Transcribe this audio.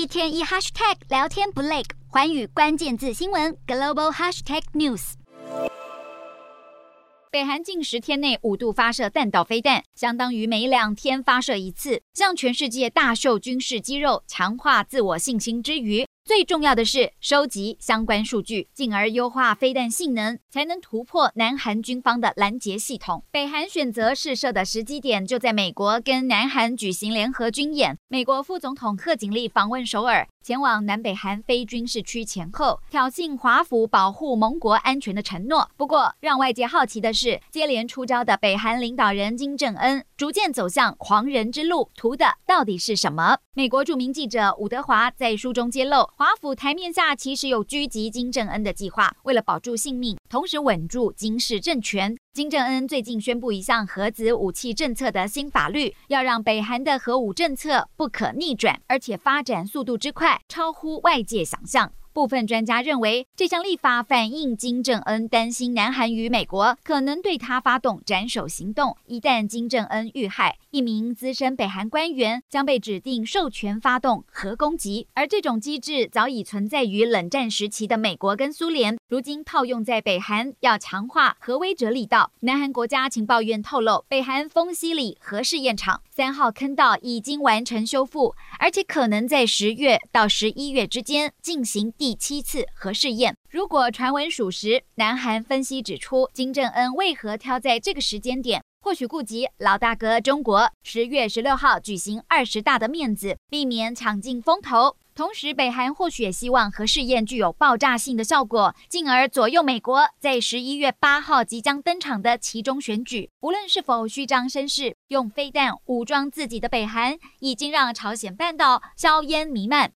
一天一 hashtag 聊天不累，环宇关键字新闻 global hashtag news。北韩近十天内五度发射弹道飞弹，相当于每两天发射一次，向全世界大秀军事肌肉，强化自我信心之余。最重要的是收集相关数据，进而优化飞弹性能，才能突破南韩军方的拦截系统。北韩选择试射的时机点就在美国跟南韩举行联合军演。美国副总统贺锦丽访问首尔，前往南北韩非军事区前后，挑衅华府保护盟国安全的承诺。不过，让外界好奇的是，接连出招的北韩领导人金正恩逐渐走向狂人之路，图的到底是什么？美国著名记者伍德华在书中揭露。华府台面下其实有狙击金正恩的计划，为了保住性命，同时稳住金氏政权。金正恩最近宣布一项核子武器政策的新法律，要让北韩的核武政策不可逆转，而且发展速度之快，超乎外界想象。部分专家认为，这项立法反映金正恩担心南韩与美国可能对他发动斩首行动。一旦金正恩遇害，一名资深北韩官员将被指定授权发动核攻击。而这种机制早已存在于冷战时期的美国跟苏联，如今套用在北韩，要强化核威慑力道。南韩国家情报院透露，北韩丰溪里核试验场三号坑道已经完成修复，而且可能在十月到十一月之间进行。第七次核试验，如果传闻属实，南韩分析指出，金正恩为何挑在这个时间点？或许顾及老大哥中国十月十六号举行二十大的面子，避免抢尽风头。同时，北韩或许也希望核试验具有爆炸性的效果，进而左右美国在十一月八号即将登场的其中选举。无论是否虚张声势，用飞弹武装自己的北韩，已经让朝鲜半岛硝烟弥漫。